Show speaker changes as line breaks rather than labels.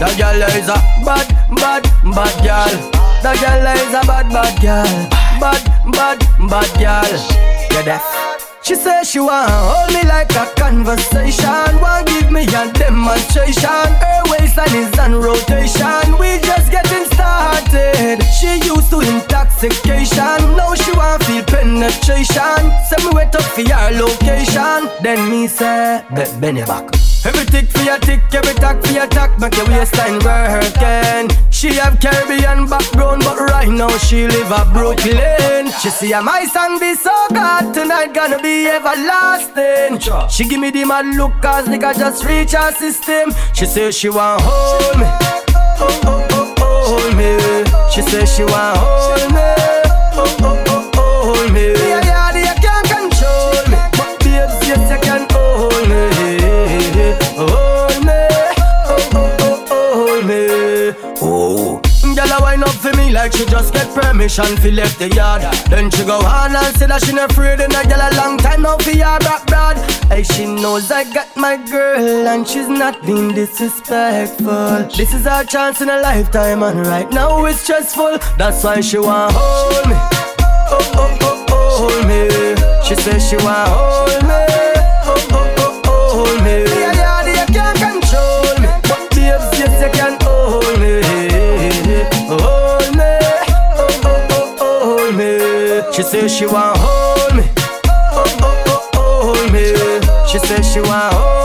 The girl is a bad, bad, bad girl. The girl is a bad, bad girl. Bad, bad, bad girl. You're deaf. She says she want hold me like a conversation. Want give me a demonstration. Her waistline is on rotation. We just getting started. She used to intoxication. Want feel penetration. Send me wait up for your location. Then me say, be Benny back. Every tick for your tick, every tack for your tack, make your waistline working. She have Caribbean background, but right now she live a Brooklyn. She see my song be so good tonight, gonna be everlasting. She give me the mad look, cause nigga just reach her system. She say she want hold me, oh oh oh hold me. She say she want hold me, oh oh oh up for me like she just get permission fi left the yard. Then she go on and say that she not afraid and a girl a long time now fi her back broad. Hey, she knows I got my girl and she's not being disrespectful. This is our chance in a lifetime and right now it's stressful. That's why she want hold me. Oh oh oh hold me. She says she want hold She said she want hold me. Oh, oh, oh, oh, hold me. She said she want hold